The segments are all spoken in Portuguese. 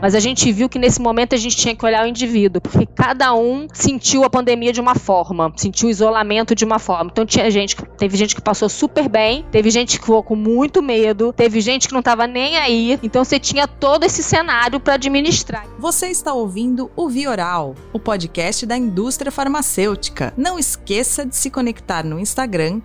Mas a gente viu que nesse momento a gente tinha que olhar o indivíduo, porque cada um sentiu a pandemia de uma forma, sentiu o isolamento de uma forma. Então tinha gente teve gente que passou super bem, teve gente que ficou com muito medo, teve gente que não estava nem aí. Então você tinha todo esse cenário para administrar. Você está ouvindo o Vioral, o podcast da indústria farmacêutica. Não esqueça de se conectar no Instagram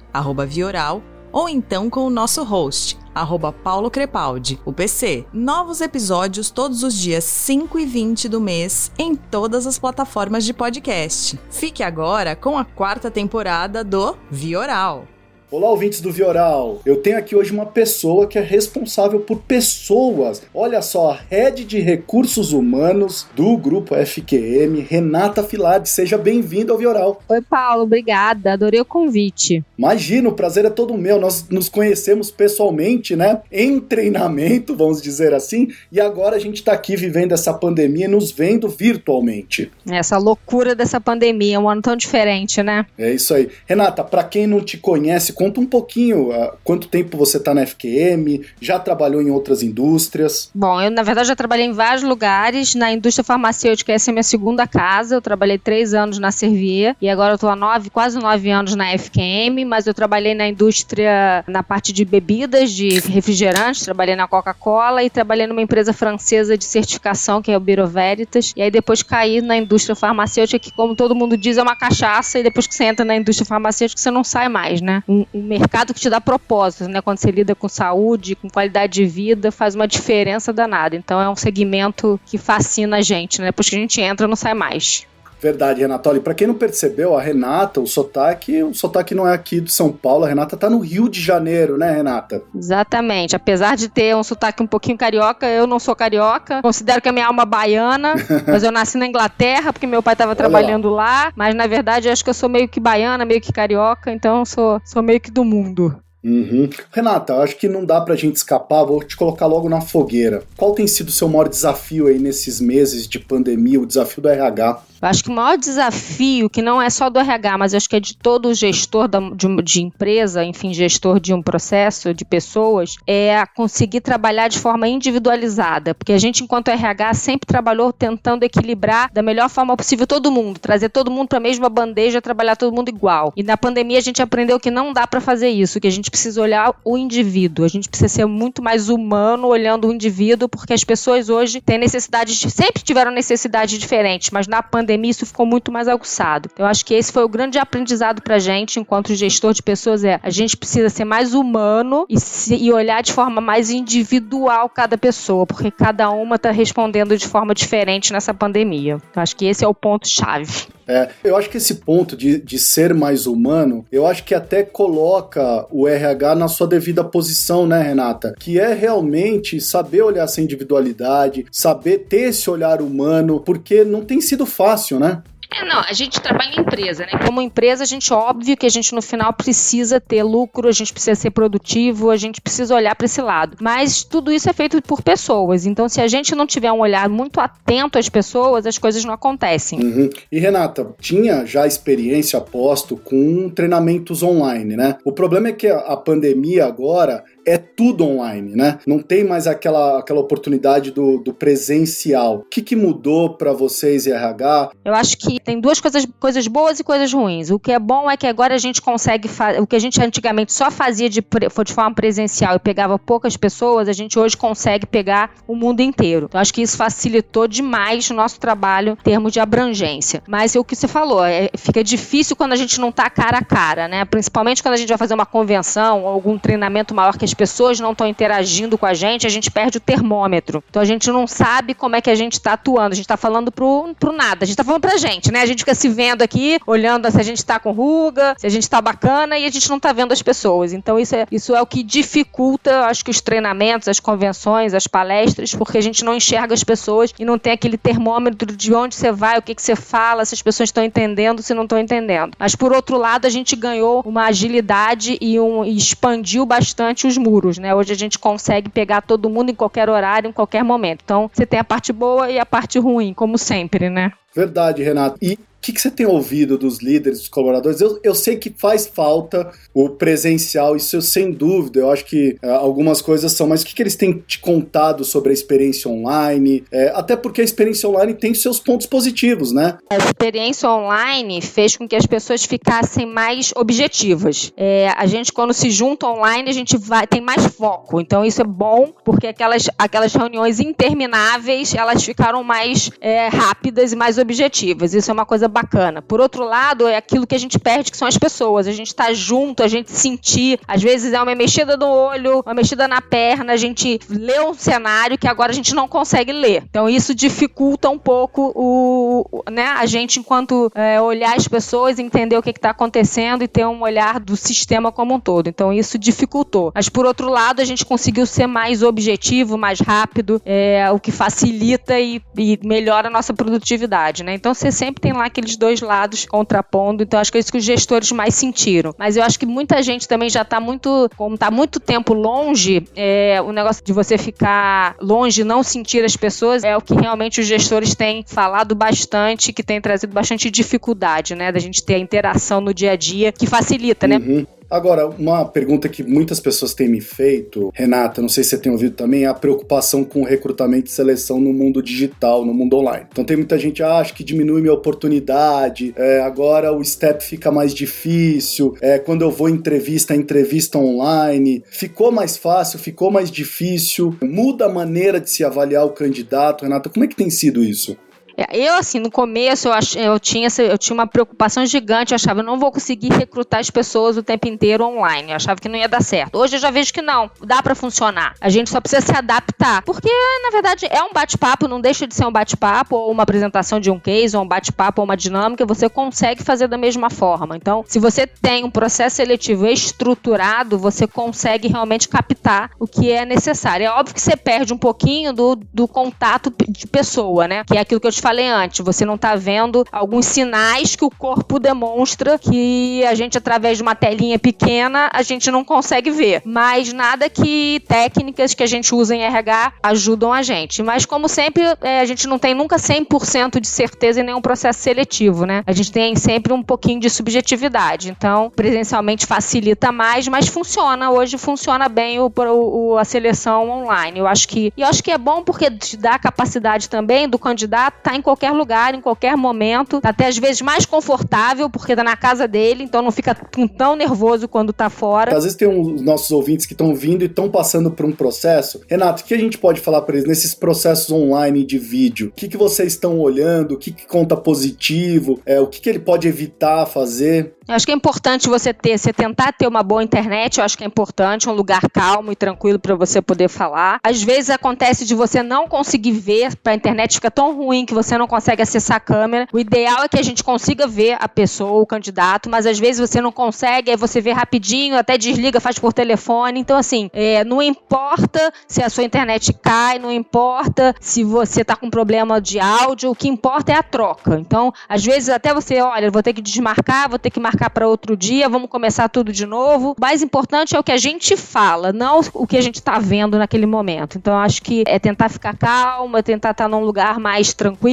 @vioral ou então com o nosso host, arroba Paulo Crepaldi, o PC. Novos episódios todos os dias 5 e 20 do mês em todas as plataformas de podcast. Fique agora com a quarta temporada do Vioral. Olá, ouvintes do Vioral. Eu tenho aqui hoje uma pessoa que é responsável por pessoas. Olha só, a head de recursos humanos do grupo FQM, Renata Filade. Seja bem-vinda ao Vioral. Oi, Paulo, obrigada. Adorei o convite. Imagina, o prazer é todo meu. Nós nos conhecemos pessoalmente, né? Em treinamento, vamos dizer assim, e agora a gente está aqui vivendo essa pandemia, nos vendo virtualmente. Essa loucura dessa pandemia, um ano tão diferente, né? É isso aí. Renata, para quem não te conhece, Conta um pouquinho uh, quanto tempo você está na FQM, já trabalhou em outras indústrias? Bom, eu na verdade já trabalhei em vários lugares. Na indústria farmacêutica, essa é a minha segunda casa. Eu trabalhei três anos na Servier e agora eu estou há nove, quase nove anos na FQM, mas eu trabalhei na indústria, na parte de bebidas, de refrigerantes, trabalhei na Coca-Cola e trabalhei numa empresa francesa de certificação, que é o Bureau Veritas. E aí depois caí na indústria farmacêutica, que como todo mundo diz, é uma cachaça, e depois que você entra na indústria farmacêutica, você não sai mais, né? Um, mercado que te dá propósito, né? Quando você lida com saúde, com qualidade de vida, faz uma diferença danada. Então é um segmento que fascina a gente, né? Depois que a gente entra, não sai mais. Verdade, Renata. para quem não percebeu, a Renata, o sotaque, o sotaque não é aqui de São Paulo, a Renata tá no Rio de Janeiro, né, Renata? Exatamente. Apesar de ter um sotaque um pouquinho carioca, eu não sou carioca. Considero que a minha alma é baiana, mas eu nasci na Inglaterra porque meu pai estava trabalhando lá. lá. Mas na verdade, acho que eu sou meio que baiana, meio que carioca, então sou, sou meio que do mundo. Uhum. Renata, acho que não dá pra gente escapar, vou te colocar logo na fogueira. Qual tem sido o seu maior desafio aí nesses meses de pandemia, o desafio do RH? Eu acho que o maior desafio, que não é só do RH, mas acho que é de todo gestor de, de, empresa, enfim, gestor de um processo, de pessoas, é conseguir trabalhar de forma individualizada. Porque a gente, enquanto RH, sempre trabalhou tentando equilibrar da melhor forma possível todo mundo, trazer todo mundo para a mesma bandeja, trabalhar todo mundo igual. E na pandemia a gente aprendeu que não dá para fazer isso, que a gente precisa olhar o indivíduo, a gente precisa ser muito mais humano olhando o indivíduo, porque as pessoas hoje têm necessidades, sempre tiveram necessidades diferentes, mas na pandemia pandemia isso ficou muito mais aguçado. Eu acho que esse foi o grande aprendizado pra gente, enquanto gestor de pessoas, é a gente precisa ser mais humano e, se, e olhar de forma mais individual cada pessoa, porque cada uma está respondendo de forma diferente nessa pandemia. Eu acho que esse é o ponto-chave. É, eu acho que esse ponto de, de ser mais humano, eu acho que até coloca o RH na sua devida posição, né, Renata? Que é realmente saber olhar essa individualidade, saber ter esse olhar humano, porque não tem sido fácil, né? É, não, a gente trabalha em empresa, né? Como empresa, a gente, óbvio que a gente no final precisa ter lucro, a gente precisa ser produtivo, a gente precisa olhar para esse lado. Mas tudo isso é feito por pessoas. Então, se a gente não tiver um olhar muito atento às pessoas, as coisas não acontecem. Uhum. E Renata, tinha já experiência, aposto, com treinamentos online, né? O problema é que a pandemia agora é tudo online, né? Não tem mais aquela, aquela oportunidade do, do presencial. O que, que mudou para vocês, RH? Eu acho que tem duas coisas, coisas boas e coisas ruins. O que é bom é que agora a gente consegue fazer. O que a gente antigamente só fazia de, de forma presencial e pegava poucas pessoas, a gente hoje consegue pegar o mundo inteiro. Então, acho que isso facilitou demais o nosso trabalho em termos de abrangência. Mas é o que você falou, é, fica difícil quando a gente não está cara a cara, né? Principalmente quando a gente vai fazer uma convenção ou algum treinamento maior que as pessoas não estão interagindo com a gente, a gente perde o termômetro. Então a gente não sabe como é que a gente está atuando. A gente está falando pro, pro nada. A gente está falando pra gente, né? A gente fica se vendo aqui, olhando se a gente está com ruga, se a gente está bacana e a gente não está vendo as pessoas. Então isso é, isso é o que dificulta, acho que os treinamentos, as convenções, as palestras, porque a gente não enxerga as pessoas e não tem aquele termômetro de onde você vai, o que, que você fala, se as pessoas estão entendendo, se não estão entendendo. Mas por outro lado, a gente ganhou uma agilidade e, um, e expandiu bastante os muros, né? Hoje a gente consegue pegar todo mundo em qualquer horário, em qualquer momento. Então, você tem a parte boa e a parte ruim, como sempre, né? Verdade, Renato. E que, que você tem ouvido dos líderes, dos colaboradores? Eu, eu sei que faz falta o presencial, isso sem dúvida. Eu acho que é, algumas coisas são, mas o que, que eles têm te contado sobre a experiência online? É, até porque a experiência online tem seus pontos positivos, né? A experiência online fez com que as pessoas ficassem mais objetivas. É, a gente, quando se junta online, a gente vai, tem mais foco. Então, isso é bom, porque aquelas, aquelas reuniões intermináveis, elas ficaram mais é, rápidas e mais objetivas. Isso é uma coisa bacana. Por outro lado, é aquilo que a gente perde, que são as pessoas. A gente tá junto, a gente sentir. Às vezes é uma mexida no olho, uma mexida na perna, a gente lê um cenário que agora a gente não consegue ler. Então, isso dificulta um pouco o, né, a gente, enquanto é, olhar as pessoas, entender o que está acontecendo e ter um olhar do sistema como um todo. Então, isso dificultou. Mas, por outro lado, a gente conseguiu ser mais objetivo, mais rápido, é, o que facilita e, e melhora a nossa produtividade. Né? Então, você sempre tem lá aqueles dois lados contrapondo. Então, acho que é isso que os gestores mais sentiram. Mas eu acho que muita gente também já está muito, como está muito tempo longe, é, o negócio de você ficar longe, não sentir as pessoas, é o que realmente os gestores têm falado bastante, que tem trazido bastante dificuldade, né? Da gente ter a interação no dia a dia, que facilita, né? Uhum. Agora, uma pergunta que muitas pessoas têm me feito, Renata, não sei se você tem ouvido também, é a preocupação com recrutamento e seleção no mundo digital, no mundo online. Então tem muita gente, ah, acho que diminui minha oportunidade, é, agora o step fica mais difícil, é, quando eu vou entrevista, entrevista online, ficou mais fácil, ficou mais difícil, muda a maneira de se avaliar o candidato, Renata, como é que tem sido isso? É, eu, assim, no começo eu, ach, eu, tinha, eu tinha uma preocupação gigante, eu achava, eu não vou conseguir recrutar as pessoas o tempo inteiro online, eu achava que não ia dar certo. Hoje eu já vejo que não, dá para funcionar. A gente só precisa se adaptar, porque, na verdade, é um bate-papo, não deixa de ser um bate-papo, ou uma apresentação de um case, ou um bate-papo, ou uma dinâmica, você consegue fazer da mesma forma. Então, se você tem um processo seletivo estruturado, você consegue realmente captar o que é necessário. É óbvio que você perde um pouquinho do, do contato de pessoa, né? Que é aquilo que eu te falei antes, você não está vendo alguns sinais que o corpo demonstra que a gente, através de uma telinha pequena, a gente não consegue ver. Mas nada que técnicas que a gente usa em RH ajudam a gente. Mas, como sempre, é, a gente não tem nunca 100% de certeza em nenhum processo seletivo, né? A gente tem sempre um pouquinho de subjetividade. Então, presencialmente facilita mais, mas funciona. Hoje funciona bem o, o, a seleção online. Eu acho que, eu acho que é bom porque te dá a capacidade também do candidato estar tá em qualquer lugar, em qualquer momento, tá até às vezes mais confortável, porque tá na casa dele, então não fica tão nervoso quando tá fora. Às vezes tem uns nossos ouvintes que estão vindo e estão passando por um processo. Renato, o que a gente pode falar para eles nesses processos online de vídeo? O que, que vocês estão olhando? O que, que conta positivo? É, o que, que ele pode evitar fazer? Eu acho que é importante você ter, você tentar ter uma boa internet, eu acho que é importante, um lugar calmo e tranquilo para você poder falar. Às vezes acontece de você não conseguir ver, para a internet fica tão ruim que você não consegue acessar a câmera. O ideal é que a gente consiga ver a pessoa, o candidato, mas às vezes você não consegue, aí você vê rapidinho, até desliga, faz por telefone. Então, assim, é, não importa se a sua internet cai, não importa se você tá com problema de áudio, o que importa é a troca. Então, às vezes até você, olha, vou ter que desmarcar, vou ter que marcar para outro dia, vamos começar tudo de novo. O mais importante é o que a gente fala, não o que a gente está vendo naquele momento. Então, acho que é tentar ficar calma, tentar estar tá num lugar mais tranquilo,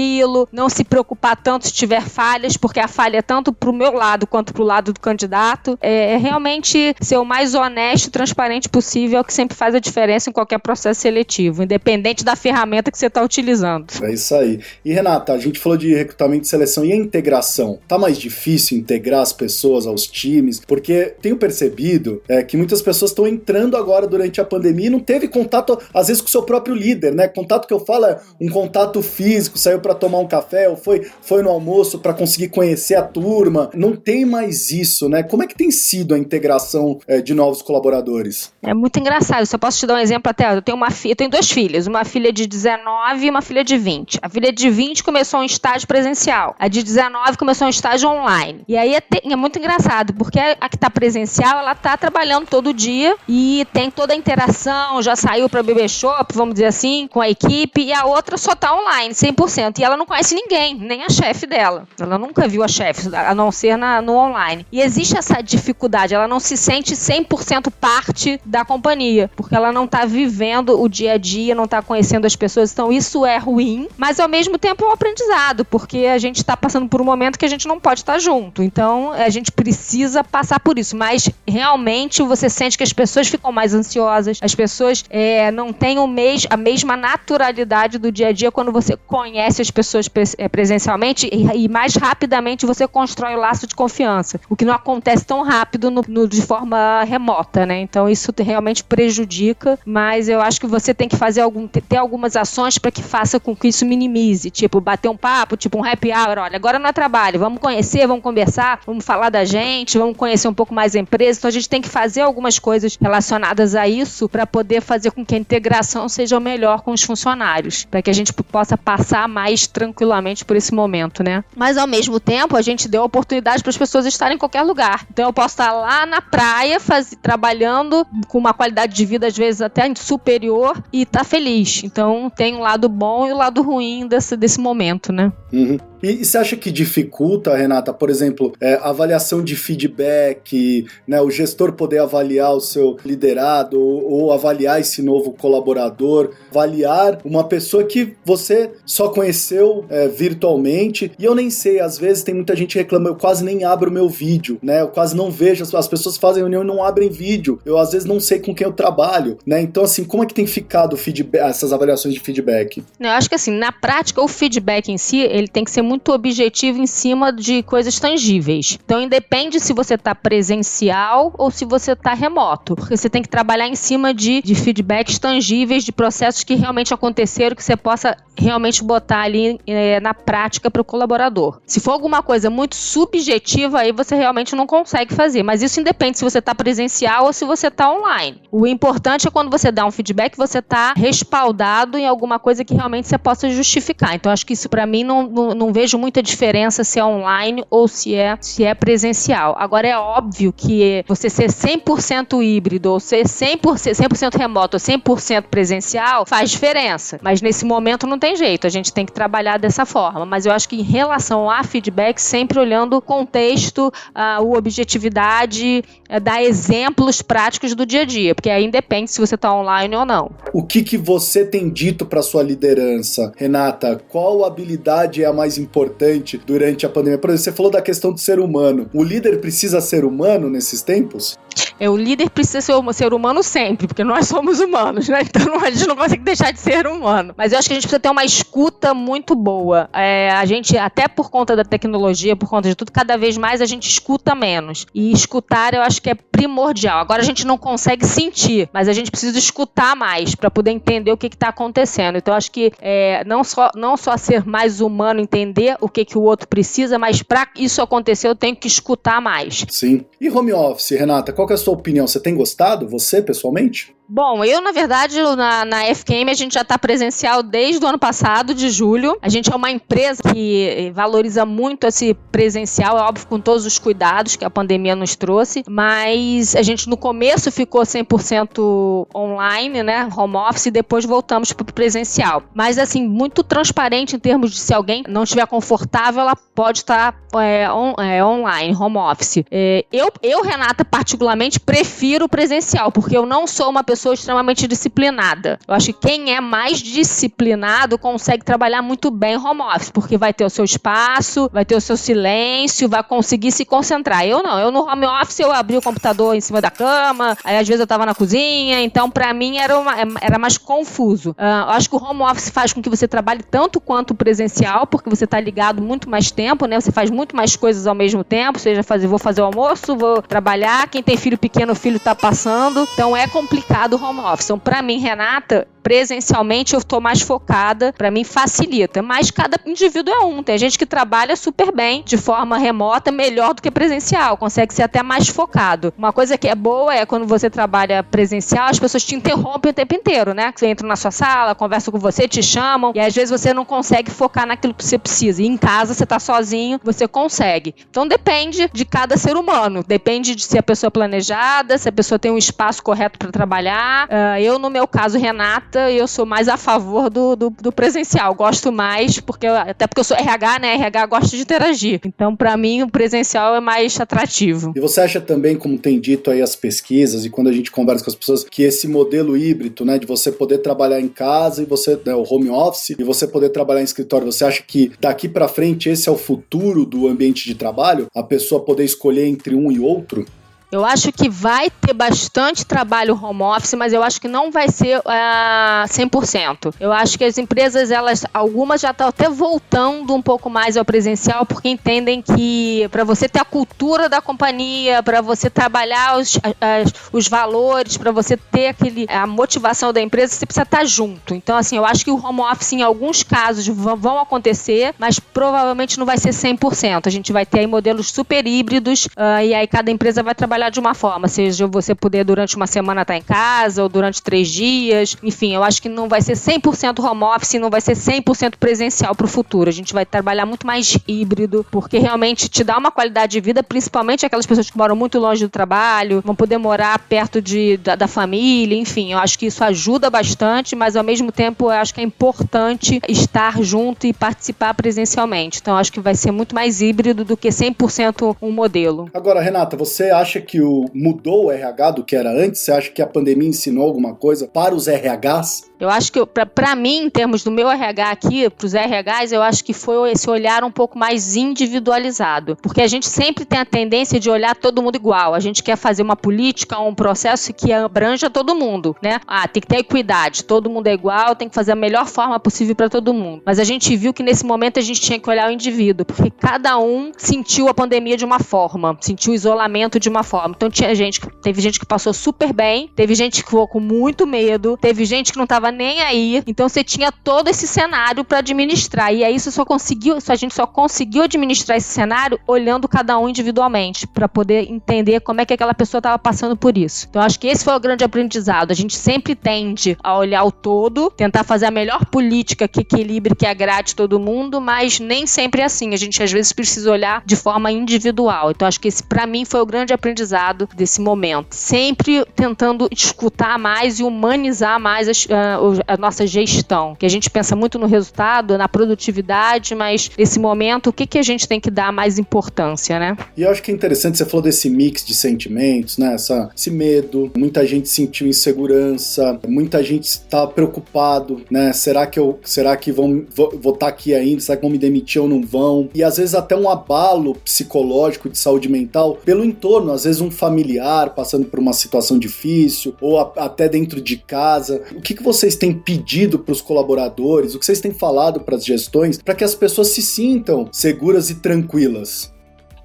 não se preocupar tanto se tiver falhas, porque a falha é tanto para o meu lado quanto para o lado do candidato. É, é realmente ser o mais honesto e transparente possível, é o que sempre faz a diferença em qualquer processo seletivo, independente da ferramenta que você está utilizando. É isso aí. E Renata, a gente falou de recrutamento e seleção e a integração. Tá mais difícil integrar as pessoas? pessoas, aos times, porque tenho percebido é, que muitas pessoas estão entrando agora durante a pandemia e não teve contato, às vezes, com o seu próprio líder, né? Contato que eu falo é um contato físico, saiu para tomar um café ou foi, foi no almoço para conseguir conhecer a turma. Não tem mais isso, né? Como é que tem sido a integração é, de novos colaboradores? É muito engraçado. Eu posso te dar um exemplo até, eu tenho uma filha, eu tenho duas filhas, uma filha de 19 e uma filha de 20. A filha de 20 começou um estágio presencial, a de 19 começou um estágio online. E aí é, é muito engraçado, porque a que está presencial, ela está trabalhando todo dia e tem toda a interação, já saiu para beber shop, vamos dizer assim, com a equipe, e a outra só está online, 100%. Porque ela não conhece ninguém, nem a chefe dela. Ela nunca viu a chefe, a não ser na, no online. E existe essa dificuldade, ela não se sente 100% parte da companhia, porque ela não está vivendo o dia a dia, não está conhecendo as pessoas. Então isso é ruim, mas ao mesmo tempo é um aprendizado, porque a gente está passando por um momento que a gente não pode estar tá junto. Então a gente precisa passar por isso. Mas realmente você sente que as pessoas ficam mais ansiosas, as pessoas é, não têm o a mesma naturalidade do dia a dia quando você conhece as pessoas é, presencialmente e, e mais rapidamente você constrói o laço de confiança, o que não acontece tão rápido no, no, de forma remota, né? Então isso realmente prejudica, mas eu acho que você tem que fazer algum, ter algumas ações para que faça com que isso minimize, tipo bater um papo, tipo um happy hour, olha, agora não é trabalho, vamos conhecer, vamos conversar, vamos falar da gente, vamos conhecer um pouco mais a empresa, então a gente tem que fazer algumas coisas relacionadas a isso para poder fazer com que a integração seja melhor com os funcionários, para que a gente possa passar mais tranquilamente por esse momento, né? Mas ao mesmo tempo, a gente deu a oportunidade para as pessoas estarem em qualquer lugar. Então eu posso estar lá na praia, faz, trabalhando com uma qualidade de vida às vezes até superior e estar tá feliz. Então tem um lado bom e o um lado ruim desse, desse momento, né? Uhum. E, você acha que dificulta, Renata, por exemplo, é, avaliação de feedback, né, o gestor poder avaliar o seu liderado ou, ou, avaliar esse novo colaborador, avaliar uma pessoa que você só conheceu é, virtualmente e eu nem sei, às vezes tem muita gente que reclama, eu quase nem abro meu vídeo, né, eu quase não vejo, as, as pessoas fazem reunião e não abrem vídeo, eu às vezes não sei com quem eu trabalho, né, então assim, como é que tem ficado feedback, essas avaliações de feedback? Eu acho que assim, na prática, o feedback em si, ele tem que ser muito objetivo em cima de coisas tangíveis. Então, independe se você está presencial ou se você está remoto, porque você tem que trabalhar em cima de, de feedbacks tangíveis, de processos que realmente aconteceram, que você possa realmente botar ali é, na prática para o colaborador. Se for alguma coisa muito subjetiva, aí você realmente não consegue fazer. Mas isso independe se você está presencial ou se você está online. O importante é quando você dá um feedback, você está respaldado em alguma coisa que realmente você possa justificar. Então, acho que isso para mim não, não, não vejo muita diferença se é online ou se é, se é presencial. Agora, é óbvio que você ser 100% híbrido ou ser 100%, 100 remoto ou 100% presencial faz diferença. Mas nesse momento não tem jeito, a gente tem que trabalhar dessa forma. Mas eu acho que em relação a feedback, sempre olhando o contexto, a objetividade, a dar exemplos práticos do dia a dia, porque aí depende se você está online ou não. O que, que você tem dito para sua liderança, Renata? Qual habilidade é a mais importante? Importante durante a pandemia? Por exemplo, você falou da questão do ser humano. O líder precisa ser humano nesses tempos? É, o líder precisa ser ser humano sempre, porque nós somos humanos, né? Então a gente não consegue deixar de ser humano. Mas eu acho que a gente precisa ter uma escuta muito boa. É, a gente, até por conta da tecnologia, por conta de tudo, cada vez mais a gente escuta menos. E escutar eu acho que é primordial. Agora a gente não consegue sentir, mas a gente precisa escutar mais para poder entender o que está acontecendo. Então eu acho que é, não, só, não só ser mais humano, entender o que, que o outro precisa, mas para isso acontecer eu tenho que escutar mais. Sim. E home office, Renata, qual é a sua opinião? Você tem gostado, você pessoalmente? Bom, eu, na verdade, na, na FKM a gente já está presencial desde o ano passado, de julho. A gente é uma empresa que valoriza muito esse presencial, é óbvio, com todos os cuidados que a pandemia nos trouxe, mas a gente no começo ficou 100% online, né, home office, e depois voltamos para o presencial. Mas, assim, muito transparente em termos de se alguém não estiver confortável, ela pode estar é, on, é, online, home office. É, eu, eu, Renata, particularmente, prefiro presencial, porque eu não sou uma pessoa pessoa extremamente disciplinada. Eu acho que quem é mais disciplinado consegue trabalhar muito bem home office, porque vai ter o seu espaço, vai ter o seu silêncio, vai conseguir se concentrar. Eu não, eu no home office eu abri o computador em cima da cama, aí às vezes eu tava na cozinha, então para mim era, uma, era mais confuso. Uh, eu acho que o home office faz com que você trabalhe tanto quanto o presencial, porque você tá ligado muito mais tempo, né? Você faz muito mais coisas ao mesmo tempo, seja fazer, vou fazer o almoço, vou trabalhar, quem tem filho pequeno, o filho tá passando, então é complicado do home office. Então, para mim, Renata, presencialmente eu estou mais focada, para mim facilita. Mas cada indivíduo é um. Tem gente que trabalha super bem de forma remota, melhor do que presencial, consegue ser até mais focado. Uma coisa que é boa é quando você trabalha presencial, as pessoas te interrompem o tempo inteiro, né? Você entra na sua sala, conversa com você, te chamam, e às vezes você não consegue focar naquilo que você precisa. E em casa você está sozinho, você consegue. Então depende de cada ser humano, depende de se a pessoa é planejada, se a pessoa tem um espaço correto para trabalhar trabalhar. Uh, eu, no meu caso, Renata, eu sou mais a favor do, do, do presencial. Gosto mais, porque até porque eu sou RH, né? RH gosta de interagir. Então, para mim, o presencial é mais atrativo. E você acha também, como tem dito aí as pesquisas, e quando a gente conversa com as pessoas, que esse modelo híbrido, né, de você poder trabalhar em casa e você, né, o home office, e você poder trabalhar em escritório, você acha que daqui para frente esse é o futuro do ambiente de trabalho? A pessoa poder escolher entre um e outro? Eu acho que vai ter bastante trabalho home office, mas eu acho que não vai ser uh, ah, 100%. Eu acho que as empresas, elas, algumas já estão até voltando um pouco mais ao presencial, porque entendem que para você ter a cultura da companhia, para você trabalhar os, as, os valores, para você ter aquele, a motivação da empresa, você precisa estar tá junto. Então, assim, eu acho que o home office, em alguns casos, vão acontecer, mas provavelmente não vai ser 100%. A gente vai ter aí modelos super híbridos, uh, e aí cada empresa vai trabalhar trabalhar de uma forma, seja você poder durante uma semana estar em casa ou durante três dias. Enfim, eu acho que não vai ser 100% home office, não vai ser 100% presencial para o futuro. A gente vai trabalhar muito mais híbrido, porque realmente te dá uma qualidade de vida, principalmente aquelas pessoas que moram muito longe do trabalho, vão poder morar perto de, da, da família, enfim. Eu acho que isso ajuda bastante, mas ao mesmo tempo eu acho que é importante estar junto e participar presencialmente. Então eu acho que vai ser muito mais híbrido do que 100% um modelo. Agora, Renata, você acha que o, mudou o RH do que era antes? Você acha que a pandemia ensinou alguma coisa para os RHs? Eu acho que, para mim, em termos do meu RH aqui, para os RHs, eu acho que foi esse olhar um pouco mais individualizado. Porque a gente sempre tem a tendência de olhar todo mundo igual. A gente quer fazer uma política, um processo que abranja todo mundo, né? Ah, tem que ter equidade, todo mundo é igual, tem que fazer a melhor forma possível para todo mundo. Mas a gente viu que nesse momento a gente tinha que olhar o indivíduo, porque cada um sentiu a pandemia de uma forma, sentiu o isolamento de uma forma. Então tinha gente, teve gente que passou super bem, teve gente que ficou com muito medo, teve gente que não estava nem aí. Então você tinha todo esse cenário para administrar. E aí você só conseguiu, a gente só conseguiu administrar esse cenário olhando cada um individualmente, para poder entender como é que aquela pessoa estava passando por isso. Então acho que esse foi o grande aprendizado. A gente sempre tende a olhar o todo, tentar fazer a melhor política que equilibre, que agrade todo mundo, mas nem sempre é assim. A gente às vezes precisa olhar de forma individual. Então acho que esse para mim foi o grande aprendizado desse momento. Sempre tentando escutar mais e humanizar mais as, uh, a nossa gestão. Que a gente pensa muito no resultado, na produtividade, mas nesse momento, o que, que a gente tem que dar mais importância, né? E eu acho que é interessante, você falou desse mix de sentimentos, né? Essa, esse medo, muita gente sentiu insegurança, muita gente está preocupado, né? Será que eu, será que vão, vou estar tá aqui ainda? Será que vão me demitir ou não vão? E às vezes até um abalo psicológico de saúde mental pelo entorno, às vezes um familiar passando por uma situação difícil ou a, até dentro de casa. O que, que vocês têm pedido para os colaboradores, o que vocês têm falado para as gestões, para que as pessoas se sintam seguras e tranquilas?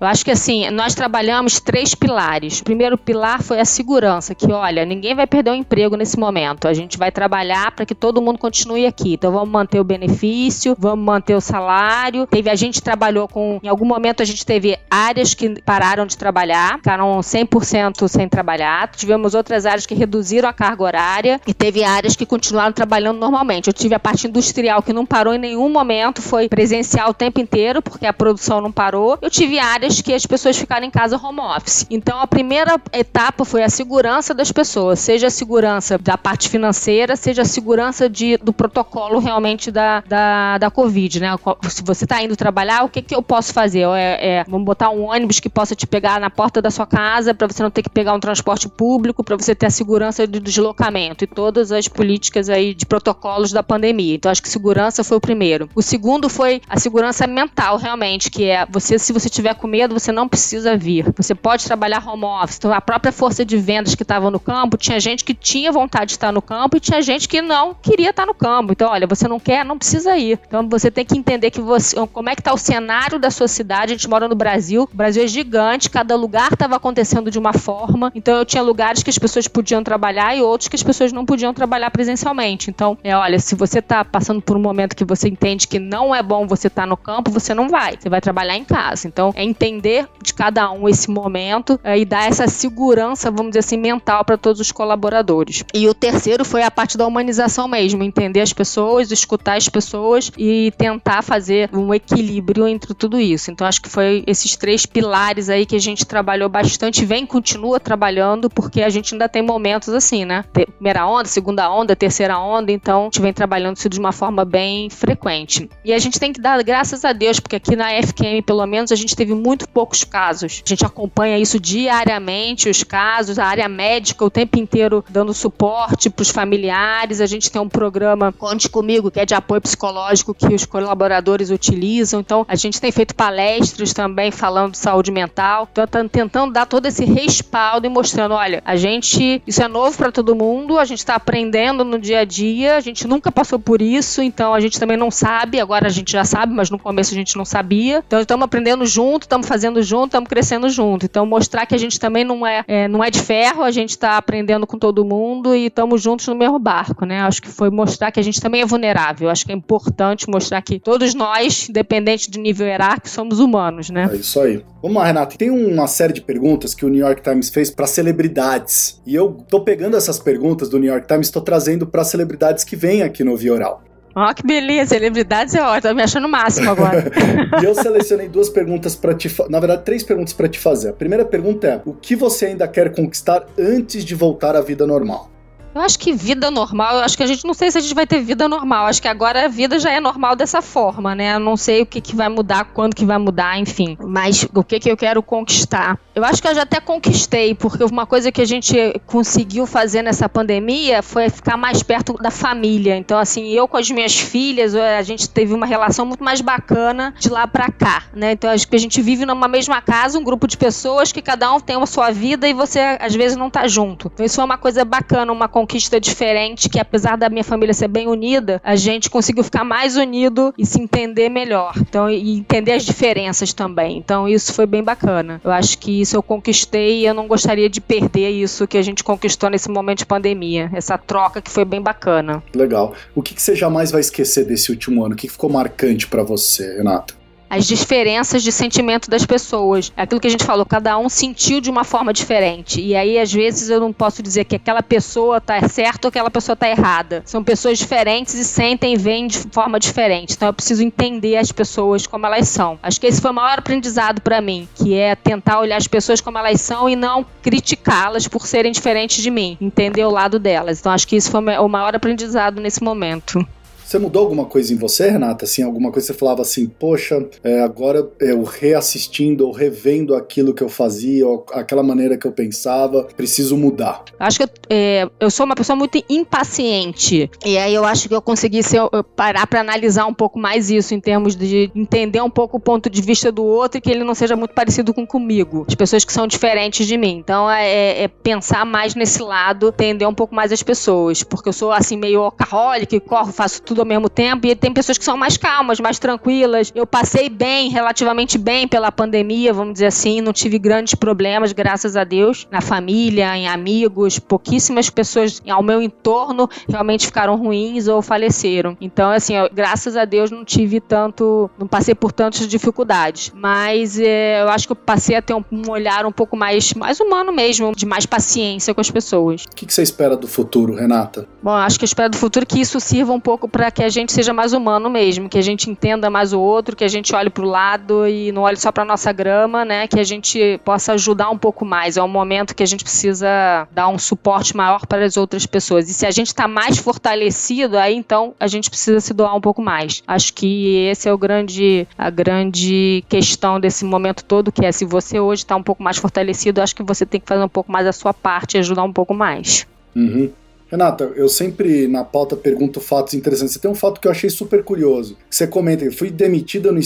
Eu acho que assim, nós trabalhamos três pilares. O primeiro pilar foi a segurança, que olha, ninguém vai perder o emprego nesse momento. A gente vai trabalhar para que todo mundo continue aqui. Então vamos manter o benefício, vamos manter o salário. Teve a gente trabalhou com, em algum momento a gente teve áreas que pararam de trabalhar, ficaram 100% sem trabalhar. Tivemos outras áreas que reduziram a carga horária e teve áreas que continuaram trabalhando normalmente. Eu tive a parte industrial que não parou em nenhum momento, foi presencial o tempo inteiro, porque a produção não parou. Eu tive áreas que as pessoas ficaram em casa home office. Então, a primeira etapa foi a segurança das pessoas, seja a segurança da parte financeira, seja a segurança de, do protocolo realmente da, da, da Covid, né? Se você está indo trabalhar, o que, que eu posso fazer? É, é, vamos botar um ônibus que possa te pegar na porta da sua casa para você não ter que pegar um transporte público, para você ter a segurança do deslocamento e todas as políticas aí de protocolos da pandemia. Então, acho que segurança foi o primeiro. O segundo foi a segurança mental, realmente, que é você, se você tiver com medo, você não precisa vir. Você pode trabalhar home office. Então, a própria força de vendas que estava no campo, tinha gente que tinha vontade de estar no campo e tinha gente que não queria estar no campo. Então, olha, você não quer, não precisa ir. Então, você tem que entender que você, como é que está o cenário da sua cidade. A gente mora no Brasil, o Brasil é gigante, cada lugar estava acontecendo de uma forma. Então, eu tinha lugares que as pessoas podiam trabalhar e outros que as pessoas não podiam trabalhar presencialmente. Então, é, olha, se você está passando por um momento que você entende que não é bom você estar no campo, você não vai. Você vai trabalhar em casa. Então, é entender de cada um esse momento é, e dar essa segurança, vamos dizer assim, mental para todos os colaboradores. E o terceiro foi a parte da humanização mesmo, entender as pessoas, escutar as pessoas e tentar fazer um equilíbrio entre tudo isso. Então acho que foi esses três pilares aí que a gente trabalhou bastante, vem continua trabalhando, porque a gente ainda tem momentos assim, né? Primeira onda, segunda onda, terceira onda, então a gente vem trabalhando isso de uma forma bem frequente. E a gente tem que dar graças a Deus, porque aqui na FQM, pelo menos, a gente teve muito poucos casos. A gente acompanha isso diariamente, os casos, a área médica o tempo inteiro dando suporte para os familiares. A gente tem um programa Conte Comigo, que é de apoio psicológico que os colaboradores utilizam. Então, a gente tem feito palestras também falando de saúde mental. Então, estamos tentando dar todo esse respaldo e mostrando: olha, a gente, isso é novo para todo mundo, a gente está aprendendo no dia a dia, a gente nunca passou por isso, então a gente também não sabe. Agora a gente já sabe, mas no começo a gente não sabia. Então, estamos aprendendo junto, estamos fazendo junto, estamos crescendo junto. Então, mostrar que a gente também não é, é não é de ferro, a gente está aprendendo com todo mundo e estamos juntos no mesmo barco, né? Acho que foi mostrar que a gente também é vulnerável. Acho que é importante mostrar que todos nós, independente do nível hierárquico, somos humanos, né? É isso aí. Vamos lá, Renato. Tem uma série de perguntas que o New York Times fez para celebridades. E eu tô pegando essas perguntas do New York Times, estou trazendo para celebridades que vêm aqui no Via Oral. Ó, oh, que beleza, celebridades é ótimo, tô me achando o máximo agora. e eu selecionei duas perguntas para te na verdade, três perguntas para te fazer. A primeira pergunta é: o que você ainda quer conquistar antes de voltar à vida normal? Eu acho que vida normal, eu acho que a gente não sei se a gente vai ter vida normal. Acho que agora a vida já é normal dessa forma, né? Eu não sei o que, que vai mudar, quando que vai mudar, enfim. Mas o que, que eu quero conquistar? Eu acho que eu já até conquistei, porque uma coisa que a gente conseguiu fazer nessa pandemia foi ficar mais perto da família. Então, assim, eu com as minhas filhas, a gente teve uma relação muito mais bacana de lá para cá, né? Então, acho que a gente vive numa mesma casa, um grupo de pessoas que cada um tem a sua vida e você às vezes não tá junto. Então, isso foi uma coisa bacana, uma conquista conquista diferente, que apesar da minha família ser bem unida, a gente conseguiu ficar mais unido e se entender melhor. Então, e entender as diferenças também. Então, isso foi bem bacana. Eu acho que isso eu conquistei e eu não gostaria de perder isso que a gente conquistou nesse momento de pandemia. Essa troca que foi bem bacana. Legal. O que, que você jamais vai esquecer desse último ano? O que ficou marcante para você, Renata? As diferenças de sentimento das pessoas. É aquilo que a gente falou, cada um sentiu de uma forma diferente. E aí, às vezes, eu não posso dizer que aquela pessoa tá certa ou aquela pessoa tá errada. São pessoas diferentes e sentem e veem de forma diferente. Então eu preciso entender as pessoas como elas são. Acho que esse foi o maior aprendizado para mim, que é tentar olhar as pessoas como elas são e não criticá-las por serem diferentes de mim. Entender o lado delas. Então acho que isso foi o maior aprendizado nesse momento. Você mudou alguma coisa em você, Renata? Assim, alguma coisa que você falava assim, poxa, é, agora eu reassistindo ou revendo aquilo que eu fazia, ou aquela maneira que eu pensava, preciso mudar. Acho que eu, é, eu sou uma pessoa muito impaciente. E aí eu acho que eu consegui ser, eu parar para analisar um pouco mais isso, em termos de entender um pouco o ponto de vista do outro e que ele não seja muito parecido com comigo. As pessoas que são diferentes de mim. Então é, é, é pensar mais nesse lado, entender um pouco mais as pessoas. Porque eu sou assim meio workaholic, corro, faço tudo tudo ao mesmo tempo. E tem pessoas que são mais calmas, mais tranquilas. Eu passei bem, relativamente bem pela pandemia, vamos dizer assim. Não tive grandes problemas, graças a Deus, na família, em amigos. Pouquíssimas pessoas ao meu entorno realmente ficaram ruins ou faleceram. Então, assim, eu, graças a Deus não tive tanto, não passei por tantas dificuldades. Mas é, eu acho que eu passei a ter um, um, olhar um pouco mais, mais humano mesmo, de mais paciência com as pessoas. O que, que você espera do futuro, Renata? Bom, acho que eu espero do futuro que isso sirva um pouco para para que a gente seja mais humano mesmo, que a gente entenda mais o outro, que a gente olhe para o lado e não olhe só para nossa grama, né? Que a gente possa ajudar um pouco mais. É um momento que a gente precisa dar um suporte maior para as outras pessoas. E se a gente está mais fortalecido, aí então a gente precisa se doar um pouco mais. Acho que esse é o grande, a grande questão desse momento todo, que é se você hoje está um pouco mais fortalecido, acho que você tem que fazer um pouco mais a sua parte e ajudar um pouco mais. Uhum. Renata, eu sempre na pauta pergunto fatos interessantes. Você tem um fato que eu achei super curioso. Você comenta, eu fui demitida no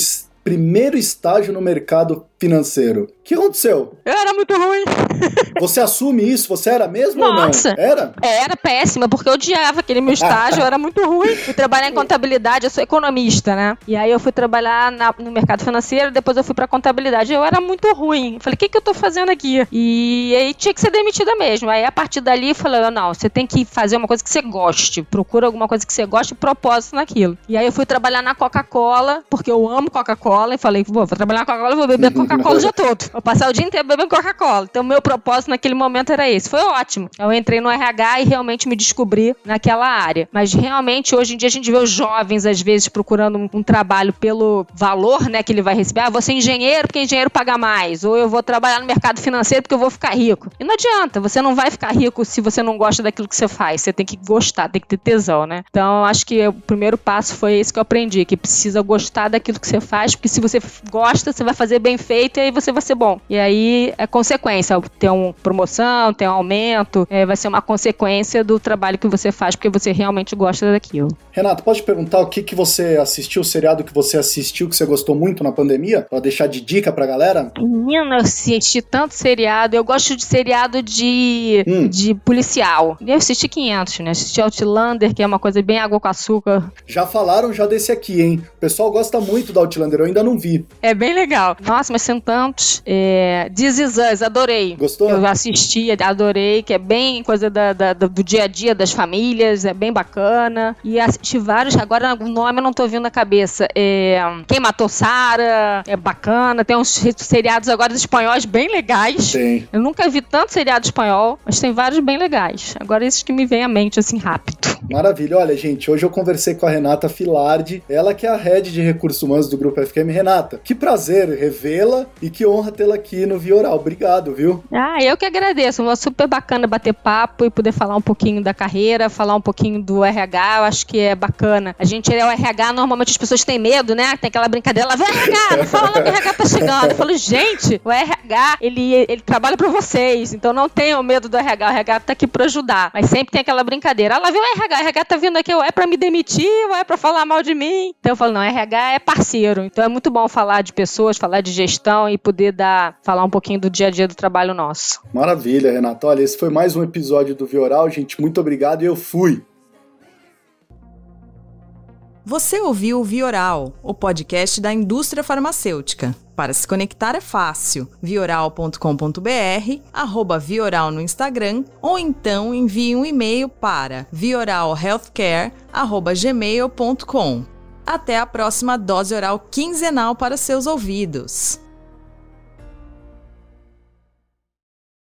primeiro estágio no mercado financeiro. O que aconteceu? Eu era muito ruim. Você assume isso? Você era mesmo Nossa, ou não? Era? Era péssima, porque eu odiava aquele meu estágio, eu era muito ruim. Fui trabalhar em contabilidade, eu sou economista, né? E aí eu fui trabalhar na, no mercado financeiro, depois eu fui pra contabilidade. Eu era muito ruim. Falei, o que, que eu tô fazendo aqui? E aí tinha que ser demitida mesmo. Aí a partir dali, falei, não, você tem que fazer uma coisa que você goste. Procura alguma coisa que você goste e propósito naquilo. E aí eu fui trabalhar na Coca-Cola, porque eu amo Coca-Cola, e falei, vou, trabalhar na Coca-Cola vou beber Coca-Cola Coca-Cola o dia todo. Vou passar o dia inteiro bebendo Coca-Cola. Então, meu propósito naquele momento era esse. Foi ótimo. Eu entrei no RH e realmente me descobri naquela área. Mas realmente, hoje em dia, a gente vê os jovens, às vezes, procurando um, um trabalho pelo valor né, que ele vai receber. Ah, vou ser engenheiro porque engenheiro paga mais. Ou eu vou trabalhar no mercado financeiro porque eu vou ficar rico. E não adianta, você não vai ficar rico se você não gosta daquilo que você faz. Você tem que gostar, tem que ter tesão, né? Então, acho que o primeiro passo foi esse que eu aprendi, que precisa gostar daquilo que você faz, porque se você gosta, você vai fazer bem feito e aí você vai ser bom. E aí é consequência, ter uma promoção, ter um aumento, é, vai ser uma consequência do trabalho que você faz, porque você realmente gosta daquilo. Renato, pode perguntar o que, que você assistiu, o seriado que você assistiu, que você gostou muito na pandemia? Pra deixar de dica pra galera? Menina, eu assisti tanto seriado. Eu gosto de seriado de, hum. de policial. Eu assisti 500, né? Assisti Outlander, que é uma coisa bem água com açúcar. Já falaram já desse aqui, hein? O pessoal gosta muito do Outlander, eu ainda não vi. É bem legal. Nossa, mas tantos. É... This Is Us, adorei. Gostou? Eu assisti, adorei, que é bem coisa da, da, do dia a dia das famílias, é bem bacana. E assisti vários, agora o nome eu não tô vindo na cabeça. É... Quem Matou Sara, é bacana. Tem uns seriados agora espanhóis bem legais. Tem. Eu nunca vi tanto seriado espanhol, mas tem vários bem legais. Agora esses que me vêm à mente, assim, rápido. Maravilha. Olha, gente, hoje eu conversei com a Renata Filardi, ela que é a head de recursos humanos do Grupo FQM. Renata, que prazer revê-la e que honra tê-la aqui no Vioral. Obrigado, viu? Ah, eu que agradeço. Foi super bacana bater papo e poder falar um pouquinho da carreira, falar um pouquinho do RH. Eu acho que é bacana. A gente é o RH, normalmente as pessoas têm medo, né? Tem aquela brincadeira, lá vem RH, não fala que o RH chegando. Eu falo, gente, o RH, ele, ele trabalha para vocês, então não tenham medo do RH. O RH tá aqui para ajudar. Mas sempre tem aquela brincadeira. Ah, lá vem o RH, o RH tá vindo aqui, ou é para me demitir, ou é para falar mal de mim. Então eu falo, não, RH é parceiro. Então é muito bom falar de pessoas, falar de gestão e poder dar, falar um pouquinho do dia a dia do trabalho nosso. Maravilha, Renata. Olha, esse foi mais um episódio do Vioral, gente. Muito obrigado e eu fui. Você ouviu o Vioral, o podcast da indústria farmacêutica. Para se conectar é fácil. vioral.com.br, arroba Vioral no Instagram, ou então envie um e-mail para vioralhealthcare.gmail.com. Até a próxima dose oral quinzenal para seus ouvidos.